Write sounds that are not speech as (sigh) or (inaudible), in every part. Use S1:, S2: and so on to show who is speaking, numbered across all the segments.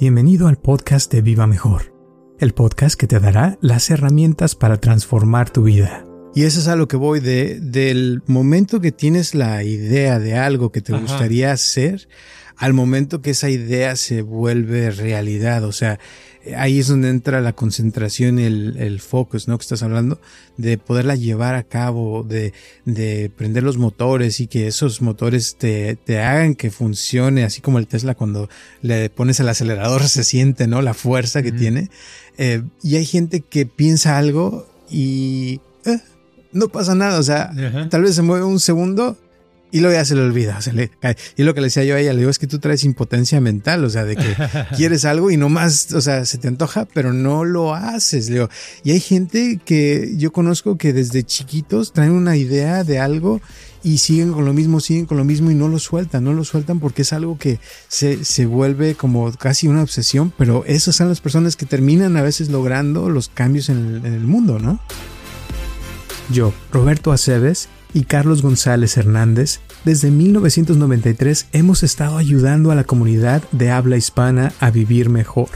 S1: Bienvenido al podcast de Viva Mejor, el podcast que te dará las herramientas para transformar tu vida.
S2: Y eso es a lo que voy de, del momento que tienes la idea de algo que te gustaría hacer al momento que esa idea se vuelve realidad. O sea, ahí es donde entra la concentración y el, el focus, ¿no? Que estás hablando, de poderla llevar a cabo, de, de prender los motores y que esos motores te, te hagan que funcione, así como el Tesla cuando le pones el acelerador se siente, ¿no? La fuerza que tiene. Eh, y hay gente que piensa algo y eh, no pasa nada, o sea, tal vez se mueve un segundo y luego ya se le olvida, se le cae. Y lo que le decía yo a ella, le digo, es que tú traes impotencia mental, o sea, de que (laughs) quieres algo y nomás, o sea, se te antoja, pero no lo haces, le digo. Y hay gente que yo conozco que desde chiquitos traen una idea de algo y siguen con lo mismo, siguen con lo mismo y no lo sueltan, no lo sueltan porque es algo que se, se vuelve como casi una obsesión, pero esas son las personas que terminan a veces logrando los cambios en el, en el mundo, ¿no?
S1: Yo, Roberto Aceves, y Carlos González Hernández, desde 1993 hemos estado ayudando a la comunidad de habla hispana a vivir mejor.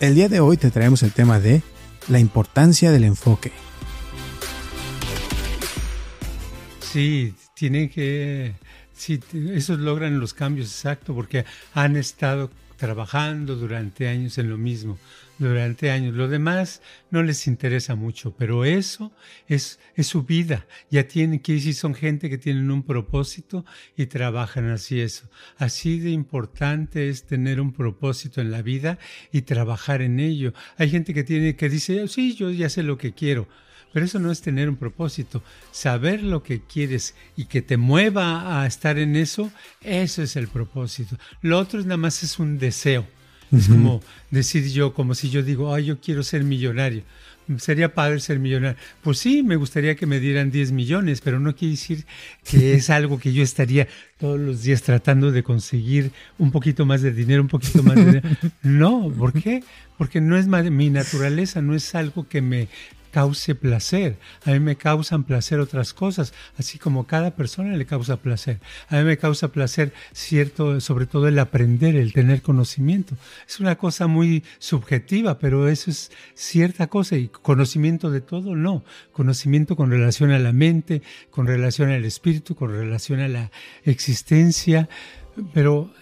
S2: El día de hoy te traemos el tema de la importancia del enfoque.
S3: Sí, tienen que, sí, esos logran los cambios exactos porque han estado trabajando durante años en lo mismo durante años. Lo demás no les interesa mucho, pero eso es, es su vida. Ya tienen que decir, son gente que tienen un propósito y trabajan así eso. Así de importante es tener un propósito en la vida y trabajar en ello. Hay gente que tiene que dice, sí, yo ya sé lo que quiero. Pero eso no es tener un propósito. Saber lo que quieres y que te mueva a estar en eso, eso es el propósito. Lo otro es nada más es un deseo es como decir yo, como si yo digo, ay, yo quiero ser millonario. Sería padre ser millonario. Pues sí, me gustaría que me dieran 10 millones, pero no quiere decir que (laughs) es algo que yo estaría todos los días tratando de conseguir un poquito más de dinero, un poquito más de dinero. (laughs) No, ¿por qué? Porque no es mi naturaleza, no es algo que me cause placer. A mí me causan placer otras cosas, así como cada persona le causa placer. A mí me causa placer cierto, sobre todo el aprender, el tener conocimiento. Es una cosa muy subjetiva, pero eso es cierta cosa y conocimiento de todo, no. Conocimiento con relación a la mente, con relación al espíritu, con relación a la existencia, pero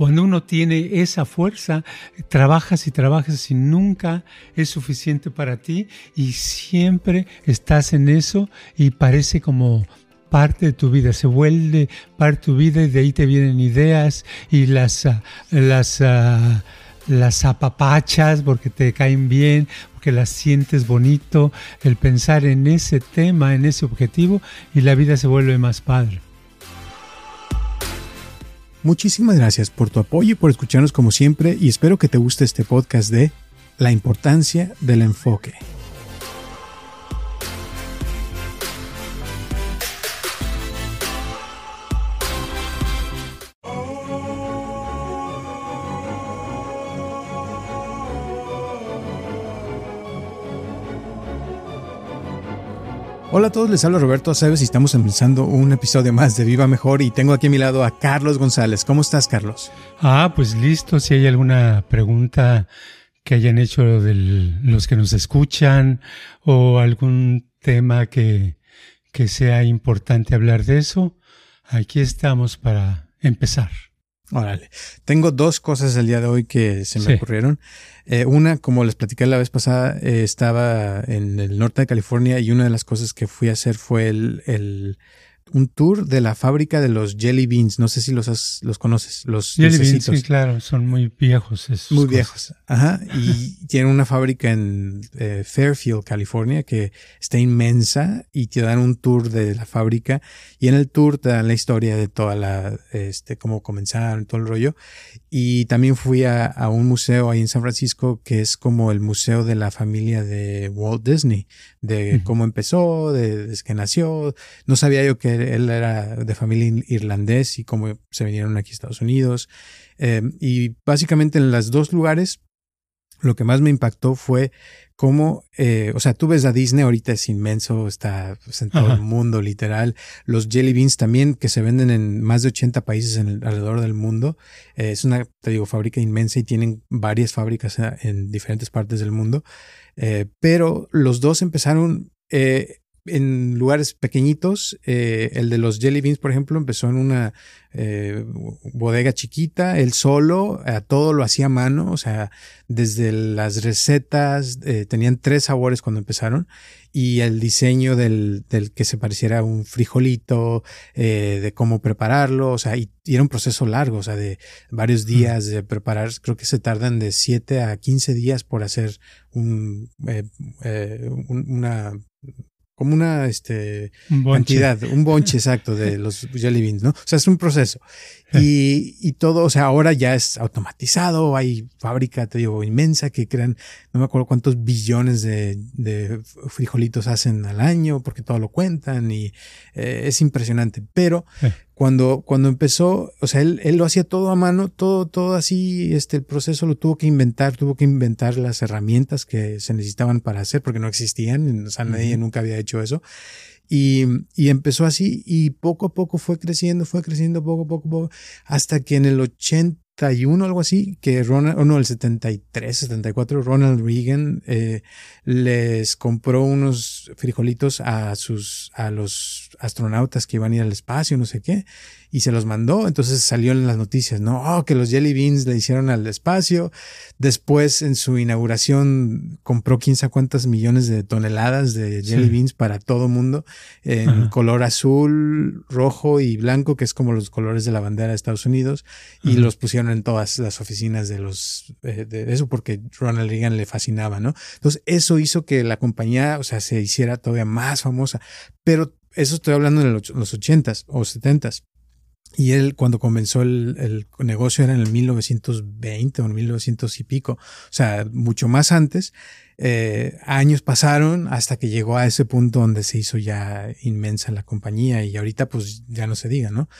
S3: cuando uno tiene esa fuerza, trabajas y trabajas y nunca es suficiente para ti y siempre estás en eso y parece como parte de tu vida, se vuelve parte de tu vida y de ahí te vienen ideas y las, ah, las, ah, las apapachas porque te caen bien, porque las sientes bonito, el pensar en ese tema, en ese objetivo y la vida se vuelve más padre.
S2: Muchísimas gracias por tu apoyo y por escucharnos como siempre y espero que te guste este podcast de La importancia del enfoque. Hola a todos, les habla Roberto Aceves y estamos empezando un episodio más de Viva Mejor y tengo aquí a mi lado a Carlos González. ¿Cómo estás, Carlos?
S3: Ah, pues listo, si hay alguna pregunta que hayan hecho los que nos escuchan o algún tema que, que sea importante hablar de eso, aquí estamos para empezar.
S2: Órale. Tengo dos cosas el día de hoy que se me ocurrieron. Eh, una, como les platicé la vez pasada, eh, estaba en el norte de California y una de las cosas que fui a hacer fue el, el un tour de la fábrica de los jelly beans. No sé si los los conoces. Los
S3: jelly beans, sí, claro, son muy viejos. Esos
S2: muy viejos. Ajá. Y (laughs) tienen una fábrica en eh, Fairfield, California, que está inmensa y te dan un tour de la fábrica. Y en el tour te dan la historia de toda la, este, cómo comenzaron, todo el rollo. Y también fui a, a un museo ahí en San Francisco que es como el museo de la familia de Walt Disney, de cómo empezó, de, desde que nació. No sabía yo que él era de familia irlandés y cómo se vinieron aquí a Estados Unidos. Eh, y básicamente en los dos lugares lo que más me impactó fue cómo, eh, o sea, tú ves a Disney, ahorita es inmenso, está pues, en todo el mundo, literal. Los jelly beans también, que se venden en más de 80 países en alrededor del mundo. Eh, es una, te digo, fábrica inmensa y tienen varias fábricas eh, en diferentes partes del mundo. pero los dos empezaron en lugares pequeñitos. Eh, el de los jelly beans, por ejemplo, empezó en una eh, bodega chiquita, él solo, a todo lo hacía a mano, o sea, desde las recetas, eh, tenían tres sabores cuando empezaron, y el diseño del, del que se pareciera a un frijolito, de cómo prepararlo, o sea, y, era un proceso largo, o sea, de varios días de preparar, creo que se tardan de 7 a 15 días por hacer un, una como una este, cantidad, un bonche exacto de los jelly beans, ¿no? O sea, es un proceso. (laughs) Y, y todo, o sea, ahora ya es automatizado, hay fábrica, te digo, inmensa que crean, no me acuerdo cuántos billones de, de frijolitos hacen al año, porque todo lo cuentan y eh, es impresionante. Pero cuando, cuando empezó, o sea, él, él lo hacía todo a mano, todo, todo así, este, el proceso lo tuvo que inventar, tuvo que inventar las herramientas que se necesitaban para hacer, porque no existían, o sea, nadie nunca había hecho eso. Y, empezó así y poco a poco fue creciendo, fue creciendo poco a poco, poco, hasta que en el 81, algo así, que Ronald, o no, el 73, 74, Ronald Reagan eh, les compró unos frijolitos a sus, a los astronautas que iban a ir al espacio, no sé qué, y se los mandó. Entonces salió en las noticias, ¿no? Oh, que los Jelly Beans le hicieron al espacio. Después, en su inauguración, compró quién sabe cuántas millones de toneladas de Jelly Beans para todo mundo en color azul, rojo y blanco, que es como los colores de la bandera de Estados Unidos, y los pusieron en todas las oficinas de los, eh, de eso porque Ronald Reagan le fascinaba, ¿no? Entonces, eso hizo que la compañía, o sea, se hiciera todavía más famosa. Pero eso estoy hablando en los ochentas o setentas. Y él, cuando comenzó el, el, negocio, era en el 1920 o en 1900 y pico, o sea, mucho más antes. Eh, años pasaron hasta que llegó a ese punto donde se hizo ya inmensa la compañía y ahorita pues ya no se diga, ¿no?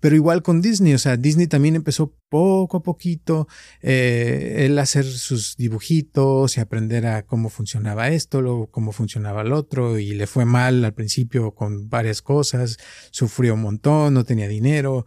S2: Pero igual con Disney, o sea, Disney también empezó poco a poquito, eh, él hacer sus dibujitos y aprender a cómo funcionaba esto, lo, cómo funcionaba el otro y le fue mal al principio con varias cosas, sufrió un montón, no tenía dinero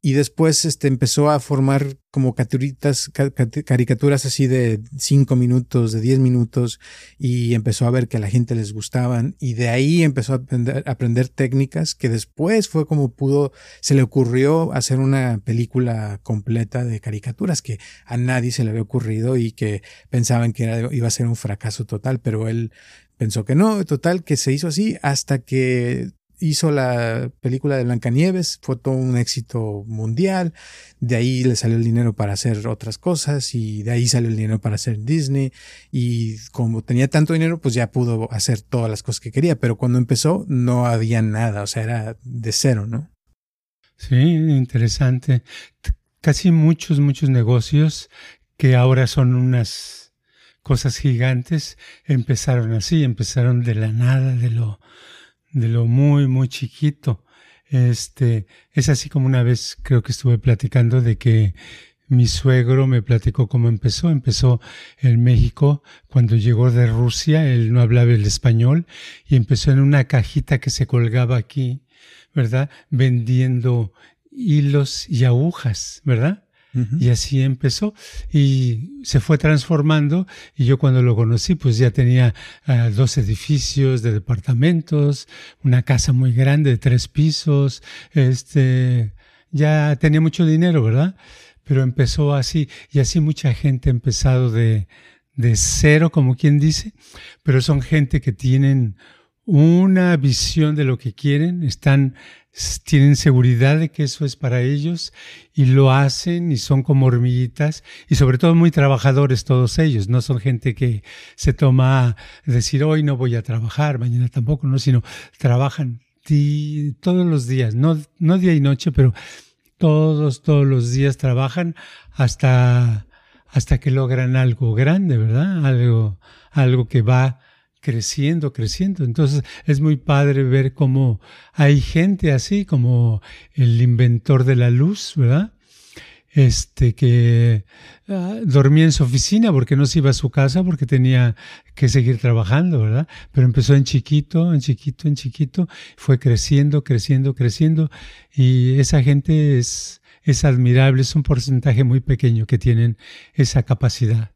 S2: y después este, empezó a formar como caricaturas así de cinco minutos, de diez minutos, y empezó a ver que a la gente les gustaban, y de ahí empezó a aprender, técnicas que después fue como pudo, se le ocurrió hacer una película completa de caricaturas que a nadie se le había ocurrido y que pensaban que iba a ser un fracaso total, pero él pensó que no, total, que se hizo así hasta que hizo la película de Blancanieves, fue todo un éxito mundial, de ahí le salió el dinero para hacer otras cosas y de ahí salió el dinero para hacer Disney y como tenía tanto dinero pues ya pudo hacer todas las cosas que quería, pero cuando empezó no había nada, o sea, era de cero, ¿no?
S3: Sí, interesante. Casi muchos, muchos negocios que ahora son unas cosas gigantes empezaron así, empezaron de la nada, de lo de lo muy, muy chiquito. Este, es así como una vez creo que estuve platicando de que mi suegro me platicó cómo empezó. Empezó en México cuando llegó de Rusia, él no hablaba el español y empezó en una cajita que se colgaba aquí, ¿verdad? Vendiendo hilos y agujas, ¿verdad? Y así empezó y se fue transformando y yo cuando lo conocí pues ya tenía uh, dos edificios de departamentos, una casa muy grande de tres pisos, este, ya tenía mucho dinero, ¿verdad? Pero empezó así y así mucha gente ha empezado de, de cero, como quien dice, pero son gente que tienen una visión de lo que quieren, están tienen seguridad de que eso es para ellos y lo hacen y son como hormiguitas y sobre todo muy trabajadores todos ellos, no son gente que se toma decir hoy no voy a trabajar, mañana tampoco, no, sino trabajan todos los días, no, no día y noche, pero todos, todos los días trabajan hasta, hasta que logran algo grande, ¿verdad? Algo, algo que va creciendo, creciendo. Entonces es muy padre ver cómo hay gente así, como el inventor de la luz, ¿verdad? este que ah, dormía en su oficina porque no se iba a su casa porque tenía que seguir trabajando, ¿verdad? Pero empezó en chiquito, en chiquito, en chiquito, fue creciendo, creciendo, creciendo y esa gente es, es admirable, es un porcentaje muy pequeño que tienen esa capacidad.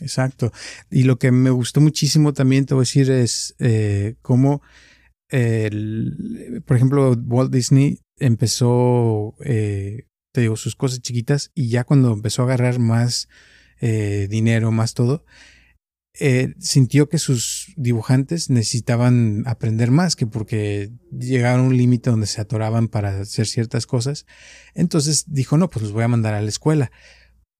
S2: Exacto. Y lo que me gustó muchísimo también, te voy a decir, es eh, cómo, por ejemplo, Walt Disney empezó eh, te digo, sus cosas chiquitas y ya cuando empezó a agarrar más eh, dinero, más todo, eh, sintió que sus dibujantes necesitaban aprender más, que porque llegaron a un límite donde se atoraban para hacer ciertas cosas. Entonces dijo, no, pues los voy a mandar a la escuela.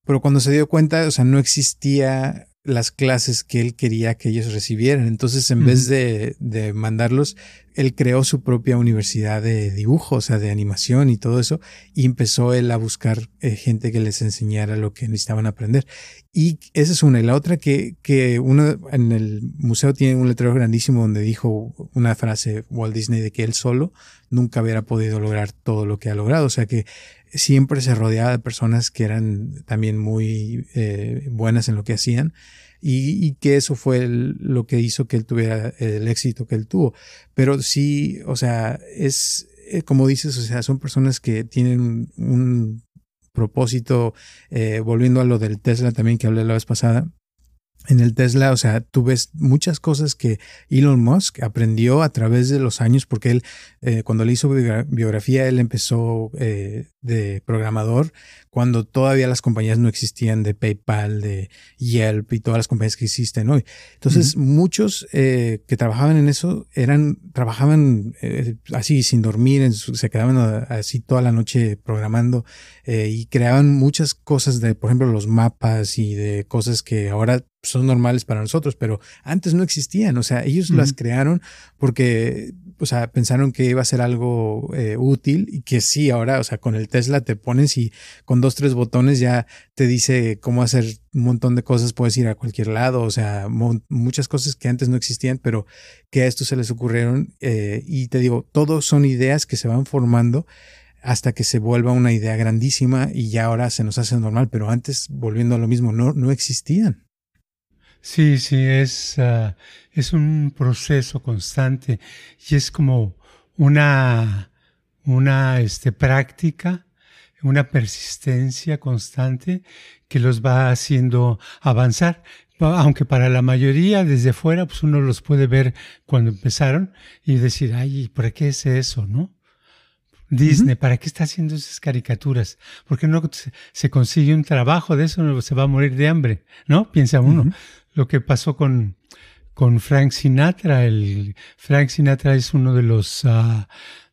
S2: Pero cuando se dio cuenta, o sea, no existía las clases que él quería que ellos recibieran. Entonces, en vez de, de, mandarlos, él creó su propia universidad de dibujo, o sea, de animación y todo eso, y empezó él a buscar eh, gente que les enseñara lo que necesitaban aprender. Y esa es una. Y la otra que, que uno en el museo tiene un letrero grandísimo donde dijo una frase Walt Disney de que él solo nunca hubiera podido lograr todo lo que ha logrado. O sea que siempre se rodeaba de personas que eran también muy eh, buenas en lo que hacían y, y que eso fue lo que hizo que él tuviera el éxito que él tuvo. Pero sí, o sea, es eh, como dices, o sea, son personas que tienen un propósito, eh, volviendo a lo del Tesla también que hablé la vez pasada, en el Tesla, o sea, tú ves muchas cosas que Elon Musk aprendió a través de los años, porque él, eh, cuando le hizo biografía, él empezó eh, de programador cuando todavía las compañías no existían de PayPal, de Yelp y todas las compañías que existen hoy. Entonces, muchos eh, que trabajaban en eso eran, trabajaban así sin dormir, se quedaban así toda la noche programando y creaban muchas cosas de, por ejemplo, los mapas y de cosas que ahora son normales para nosotros, pero antes no existían. O sea, ellos las crearon porque, o sea, pensaron que iba a ser algo eh, útil y que sí, ahora, o sea, con el Tesla te pones y con dos, tres botones ya te dice cómo hacer un montón de cosas, puedes ir a cualquier lado, o sea, muchas cosas que antes no existían, pero que a esto se les ocurrieron. Eh, y te digo, todos son ideas que se van formando hasta que se vuelva una idea grandísima y ya ahora se nos hace normal, pero antes, volviendo a lo mismo, no, no existían.
S3: Sí, sí, es, ah, es un proceso constante y es como una, una este, práctica, una persistencia constante que los va haciendo avanzar. Aunque para la mayoría desde fuera, pues uno los puede ver cuando empezaron y decir, ay, ¿para qué es eso, no? Disney, ¿para qué está haciendo esas caricaturas? ¿Por qué no se consigue un trabajo de eso? Se va a morir de hambre, ¿no? Piensa uno lo que pasó con, con Frank Sinatra. El, Frank Sinatra es uno de los uh,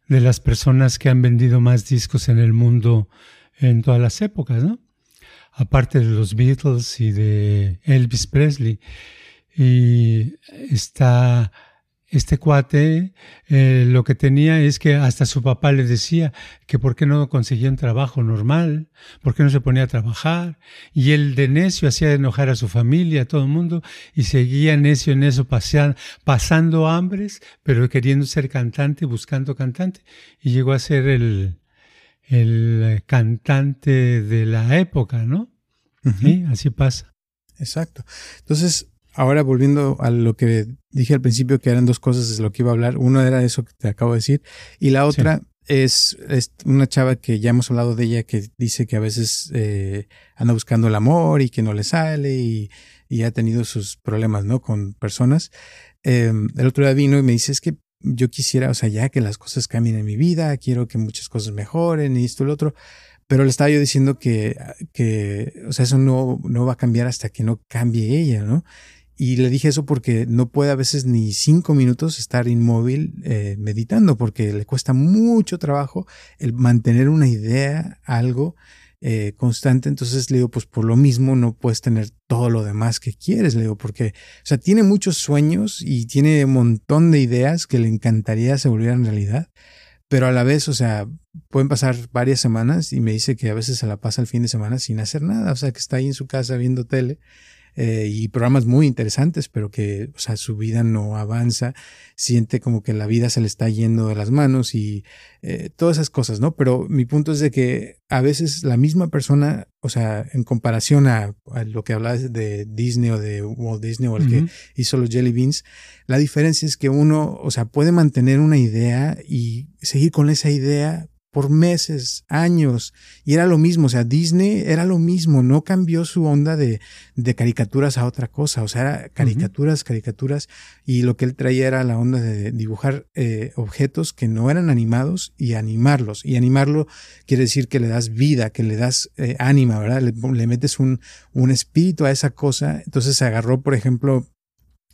S3: de las personas que han vendido más discos en el mundo en todas las épocas, ¿no? Aparte de los Beatles y de Elvis Presley. Y está este cuate eh, lo que tenía es que hasta su papá le decía que por qué no conseguía un trabajo normal, por qué no se ponía a trabajar, y él de necio hacía enojar a su familia, a todo el mundo, y seguía necio en eso, pasando hambres, pero queriendo ser cantante, buscando cantante, y llegó a ser el, el cantante de la época, ¿no? Sí, así pasa.
S2: Exacto. Entonces, ahora volviendo a lo que dije al principio, que eran dos cosas de lo que iba a hablar. Uno era eso que te acabo de decir. Y la otra es, una chava que ya hemos hablado de ella que dice que a veces eh, anda buscando el amor y que no le sale y, ha tenido sus problemas, ¿no? Con personas. Em, el otro día vino y me dice, es que yo quisiera, o sea, ya que las cosas cambien en mi vida, quiero que muchas cosas mejoren y esto y lo otro. Pero le estaba yo diciendo que, que o sea, eso no, no va a cambiar hasta que no cambie ella, ¿no? Y le dije eso porque no puede a veces ni cinco minutos estar inmóvil eh, meditando, porque le cuesta mucho trabajo el mantener una idea, algo eh, constante. Entonces le digo, pues por lo mismo no puedes tener todo lo demás que quieres, le digo, porque, o sea, tiene muchos sueños y tiene un montón de ideas que le encantaría se volvieran realidad. Pero a la vez, o sea, pueden pasar varias semanas y me dice que a veces se la pasa el fin de semana sin hacer nada, o sea, que está ahí en su casa viendo tele eh, y programas muy interesantes, pero que, o sea, su vida no avanza, siente como que la vida se le está yendo de las manos y eh, todas esas cosas, ¿no? Pero mi punto es de que a veces la misma persona, o sea, en comparación a, lo que hablabas de Disney o de Walt Disney o el que hizo los Jelly Beans, la diferencia es que uno, o sea, puede mantener una idea y seguir con esa idea por meses, años, y era lo mismo, o sea, Disney era lo mismo, no cambió su onda de, de caricaturas a otra cosa, o sea, era caricaturas, caricaturas, y lo que él traía era la onda de dibujar eh, objetos que no eran animados y animarlos, y animarlo quiere decir que le das vida, que le das eh, ánima, ¿verdad? Le, le metes un, un espíritu a esa cosa, entonces se agarró, por ejemplo,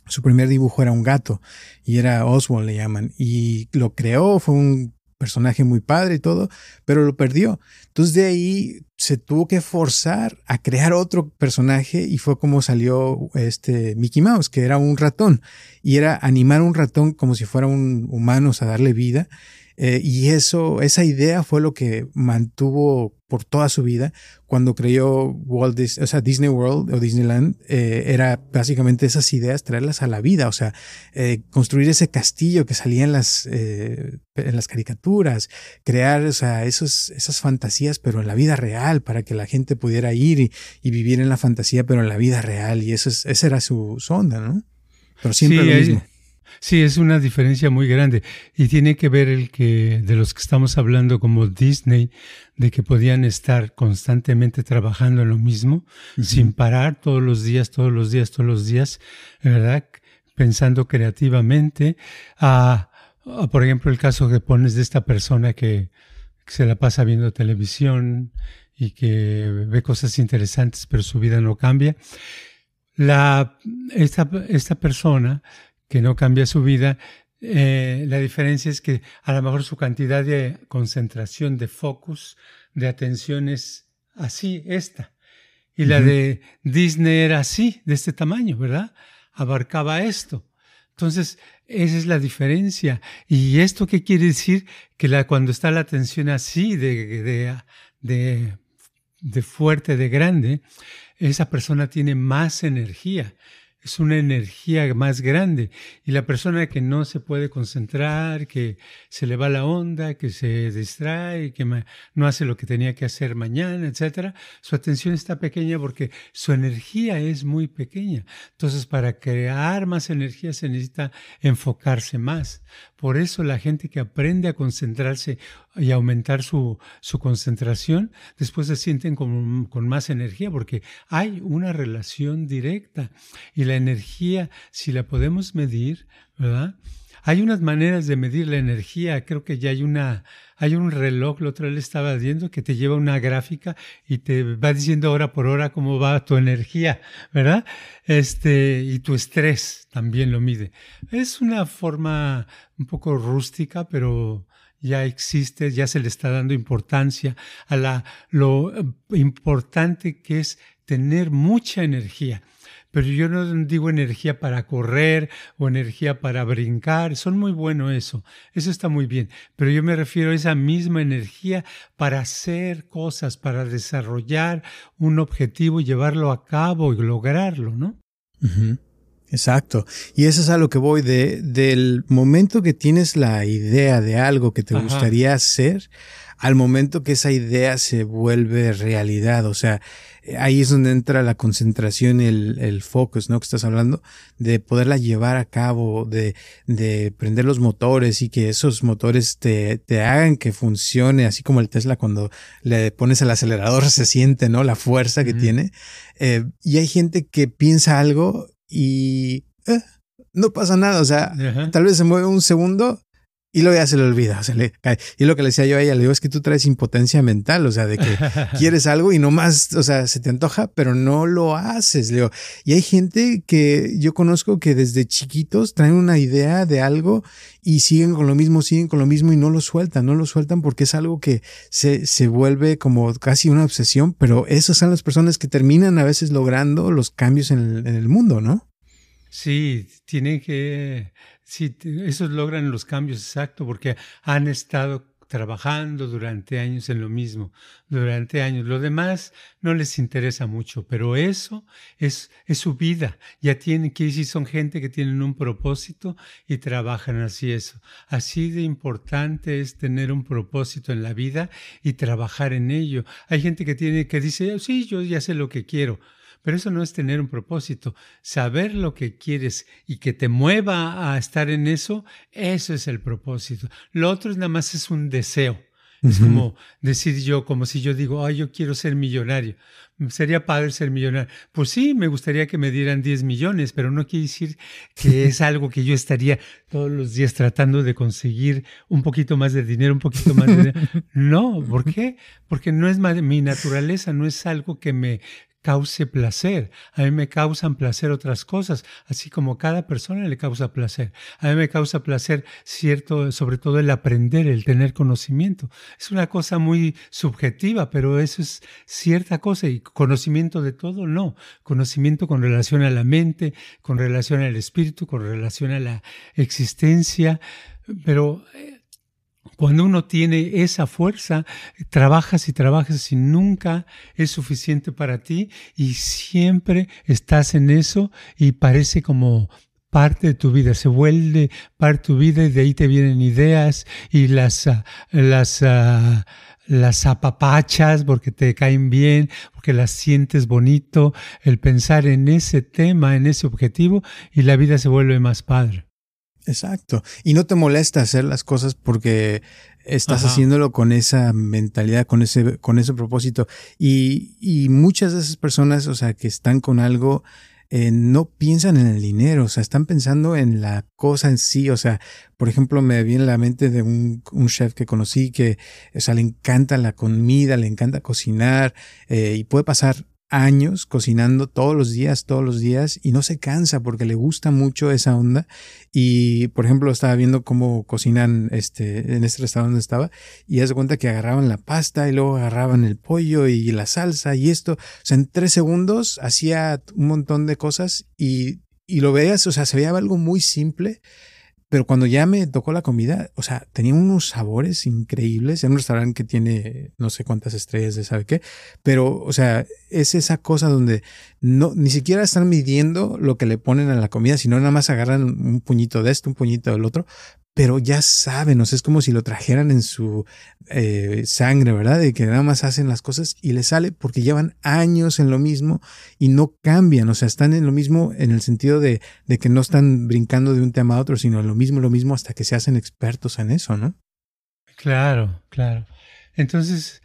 S2: su primer dibujo era un gato y era Oswald le llaman y lo creó, fue un personaje muy padre y todo, pero lo perdió. Entonces de ahí se tuvo que forzar a crear otro personaje y fue como salió este Mickey Mouse, que era un ratón y era animar un ratón como si fuera un humano, o sea, darle vida. Eh, y eso, esa idea fue lo que mantuvo por toda su vida. Cuando creyó Walt Disney, o sea, Disney World o Disneyland, eh, era básicamente esas ideas, traerlas a la vida, o sea, eh, construir ese castillo que salía en las, en las caricaturas, crear, o sea, esos, esas fantasías, pero en la vida real, para que la gente pudiera ir y, vivir en la fantasía, pero en la vida real. Y eso es, esa era su sonda, ¿no? Pero siempre lo mismo.
S3: Sí, es una diferencia muy grande y tiene que ver el que de los que estamos hablando como Disney, de que podían estar constantemente trabajando en lo mismo, sin parar todos los días, todos los días, todos los días, ¿verdad? Pensando creativamente. a por ejemplo, el caso que pones de esta persona que, se la pasa viendo televisión y que ve cosas interesantes, pero su vida no cambia. La, esta, esta persona que no cambia su vida, eh, la diferencia es que a lo mejor su cantidad de concentración, de focus, de atención es así, esta. Y la de Disney era así, de este tamaño, ¿verdad? Abarcaba esto. Entonces, esa es la diferencia. ¿Y esto qué quiere decir? Que la, cuando está la atención así, de, de, de, de fuerte, de grande, esa persona tiene más energía es una energía más grande. Y la persona que no se puede concentrar, que se le va la onda, que se distrae, que no hace lo que tenía que hacer mañana, etcétera, su atención está pequeña porque su energía es muy pequeña. Entonces, para crear más energía se necesita enfocarse más. Por eso la gente que aprende a concentrarse y aumentar su, su concentración, después se sienten con, con, más energía porque hay una relación directa. Y la energía, si la podemos medir, ¿verdad? Hay unas maneras de medir la energía. Creo que ya hay una, hay un reloj, la otra vez estaba viendo, que te lleva una gráfica y te va diciendo hora por hora cómo va tu energía, ¿verdad? Este, y tu estrés también lo mide. Es una forma un poco rústica, pero ya existe, ya se le está dando importancia a la, lo importante que es tener mucha energía. Pero yo no digo energía para correr o energía para brincar, son muy bueno eso, eso está muy bien, pero yo me refiero a esa misma energía para hacer cosas, para desarrollar un objetivo llevarlo a cabo y lograrlo, ¿no?
S2: Exacto. Y eso es a lo que voy de, del momento que tienes la idea de algo que te gustaría hacer, al momento que esa idea se vuelve realidad. O sea, ahí es donde entra la concentración, el, el focus, ¿no? Que estás hablando, de poderla llevar a cabo, de, de prender los motores y que esos motores te, te hagan que funcione, así como el Tesla cuando le pones el acelerador (laughs) se siente, ¿no? La fuerza que tiene. Eh, y hay gente que piensa algo y eh, no pasa nada. O sea, tal vez se mueve un segundo y luego ya se le olvida, se le cae. Y lo que le decía yo a ella, le digo, es que tú traes impotencia mental, o sea, de que (laughs) quieres algo y no más, o sea, se te antoja, pero no lo haces, le digo. Y hay gente que yo conozco que desde chiquitos traen una idea de algo y siguen con lo mismo, siguen con lo mismo y no lo sueltan, no lo sueltan porque es algo que se, se vuelve como casi una obsesión, pero esas son las personas que terminan a veces logrando los cambios en el, en el mundo, ¿no?
S3: Sí, tienen que Sí, esos logran los cambios exactos porque han estado trabajando durante años en lo mismo, durante años. Lo demás no les interesa mucho, pero eso es, es su vida. Ya tienen que decir, son gente que tienen un propósito y trabajan así eso. Así de importante es tener un propósito en la vida y trabajar en ello. Hay gente que tiene que dice, sí, yo ya sé lo que quiero. Pero eso no es tener un propósito. Saber lo que quieres y que te mueva a estar en eso, eso es el propósito. Lo otro es nada más es un deseo. Es como decir yo, como si yo digo, ay, yo quiero ser millonario. Sería padre ser millonario. Pues sí, me gustaría que me dieran 10 millones, pero no quiere decir que (laughs) es algo que yo estaría todos los días tratando de conseguir un poquito más de dinero, un poquito más de dinero. (laughs) No, ¿por qué? Porque no es mi naturaleza, no es algo que me cause placer. A mí me causan placer otras cosas, así como cada persona le causa placer. A mí me causa placer cierto, sobre todo el aprender, el tener conocimiento. Es una cosa muy subjetiva, pero eso es cierta cosa y conocimiento de todo, no. Conocimiento con relación a la mente, con relación al espíritu, con relación a la existencia, pero eh, cuando uno tiene esa fuerza, trabajas y trabajas y nunca es suficiente para ti y siempre estás en eso y parece como parte de tu vida, se vuelve parte de tu vida y de ahí te vienen ideas y las, ah, las, ah, las apapachas porque te caen bien, porque las sientes bonito, el pensar en ese tema, en ese objetivo y la vida se vuelve más padre.
S2: Exacto. Y no te molesta hacer las cosas porque estás haciéndolo con esa mentalidad, con ese, con ese propósito. Y, y muchas de esas personas, o sea, que están con algo, eh, no piensan en el dinero, o sea, están pensando en la cosa en sí. O sea, por ejemplo, me viene a la mente de un, un chef que conocí que, o sea, le encanta la comida, le encanta cocinar eh, y puede pasar años cocinando todos los días, todos los días y no se cansa porque le gusta mucho esa onda. Y por ejemplo, estaba viendo cómo cocinan este, en este restaurante estaba y hace cuenta que agarraban la pasta y luego agarraban el pollo y la salsa y esto. O sea, en tres segundos hacía un montón de cosas y, y lo veías, o sea, se veía algo muy simple pero cuando ya me tocó la comida, o sea, tenía unos sabores increíbles. En un restaurante que tiene no sé cuántas estrellas de sabe qué, pero, o sea, es esa cosa donde no, ni siquiera están midiendo lo que le ponen a la comida, sino nada más agarran un puñito de esto, un puñito del otro, pero ya saben, o sea, es como si lo trajeran en su eh, sangre, ¿verdad? De que nada más hacen las cosas y les sale porque llevan años en lo mismo y no cambian, o sea, están en lo mismo en el sentido de, de que no están brincando de un tema a otro, sino lo mismo, lo mismo hasta que se hacen expertos en eso, ¿no?
S3: Claro, claro. Entonces,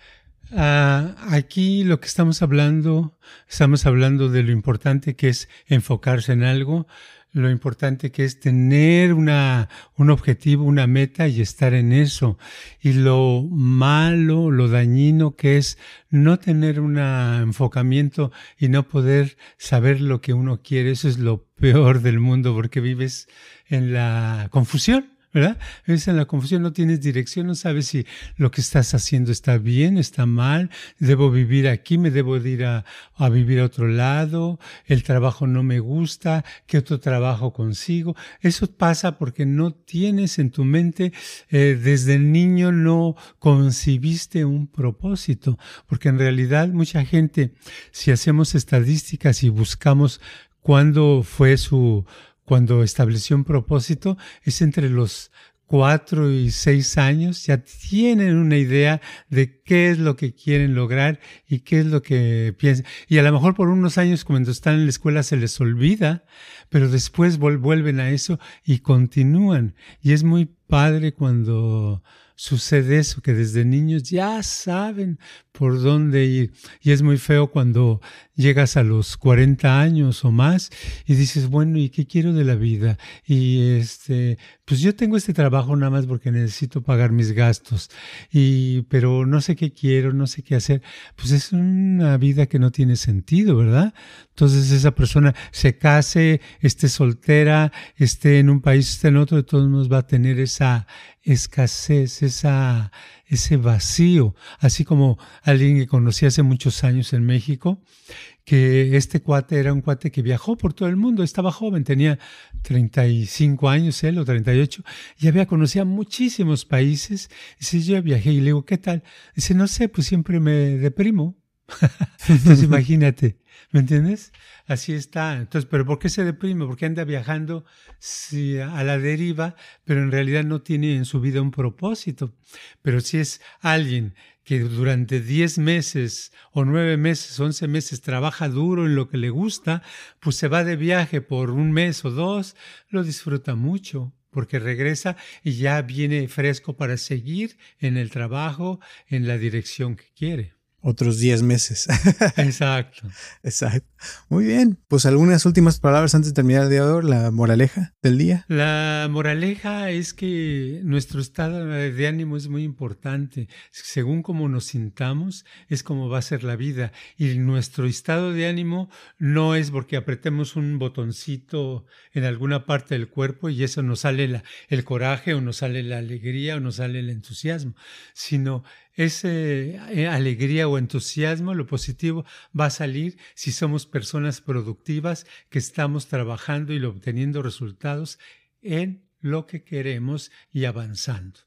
S3: uh, aquí lo que estamos hablando, estamos hablando de lo importante que es enfocarse en algo, lo importante que es tener una, un objetivo, una meta y estar en eso. Y lo malo, lo dañino que es no tener un enfocamiento y no poder saber lo que uno quiere. Eso es lo peor del mundo porque vives en la confusión. ¿Verdad? Es en la confusión, no tienes dirección, no sabes si lo que estás haciendo está bien, está mal, debo vivir aquí, me debo ir a, vivir a otro lado, el trabajo no me gusta, ¿qué otro trabajo consigo? Eso pasa porque no tienes en tu mente, eh, desde niño no concibiste un propósito, porque en realidad mucha gente, si hacemos estadísticas y buscamos cuándo fue su, cuando estableció un propósito es entre los cuatro y seis años, ya tienen una idea de qué es lo que quieren lograr y qué es lo que piensan. Y a lo mejor por unos años cuando están en la escuela se les olvida, pero después vuelven a eso y continúan. Y es muy padre cuando sucede eso, que desde niños ya saben por dónde ir. Y es muy feo cuando llegas a los 40 años o más y dices, bueno, ¿y qué quiero de la vida? Y este, pues yo tengo este trabajo nada más porque necesito pagar mis gastos. Y, pero no sé qué quiero, no sé qué hacer. Pues es una vida que no tiene sentido, ¿verdad? Entonces esa persona se case, esté soltera, esté en un país, esté en otro, de todos modos va a tener esa, escasez, esa, ese vacío, así como alguien que conocí hace muchos años en México, que este cuate era un cuate que viajó por todo el mundo, estaba joven, tenía 35 años él o 38, y había conocido muchísimos países. Dice, yo viajé y le digo, ¿qué tal? Dice, no sé, pues siempre me deprimo. Entonces imagínate, ¿me entiendes? Así está. Entonces, ¿pero por qué se deprime? Porque anda viajando a la deriva, pero en realidad no tiene en su vida un propósito. Pero si es alguien que durante 10 meses o 9 meses, 11 meses trabaja duro en lo que le gusta, pues se va de viaje por un mes o dos, lo disfruta mucho porque regresa y ya viene fresco para seguir en el trabajo, en la dirección que quiere
S2: otros 10 meses. (laughs)
S3: Exacto.
S2: Exacto. Muy bien. Pues algunas últimas palabras antes de terminar el día de hoy, la moraleja del día.
S3: La moraleja es que nuestro estado de ánimo es muy importante. Según cómo nos sintamos, es como va a ser la vida. Y nuestro estado de ánimo no es porque apretemos un botoncito en alguna parte del cuerpo y eso nos sale el coraje o nos sale la alegría o nos sale el entusiasmo, sino ese eh, alegría o entusiasmo, lo positivo, va a salir si somos personas productivas que estamos trabajando y obteniendo resultados en lo que queremos y avanzando.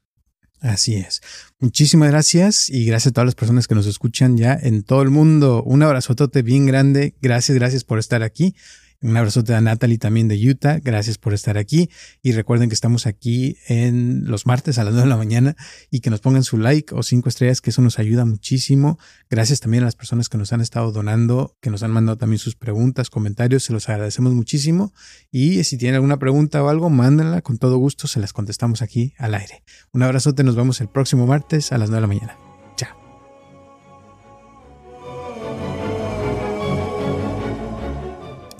S2: Así es. Muchísimas gracias y gracias a todas las personas que nos escuchan ya en todo el mundo. Un abrazotote bien grande. Gracias, gracias por estar aquí. Un abrazote a Natalie también de Utah. Gracias por estar aquí. Y recuerden que estamos aquí en los martes a las 9 de la mañana y que nos pongan su like o cinco estrellas, que eso nos ayuda muchísimo. Gracias también a las personas que nos han estado donando, que nos han mandado también sus preguntas, comentarios. Se los agradecemos muchísimo. Y si tienen alguna pregunta o algo, mándenla. Con todo gusto se las contestamos aquí al aire. Un abrazote. Nos vemos el próximo martes a las 9 de la mañana.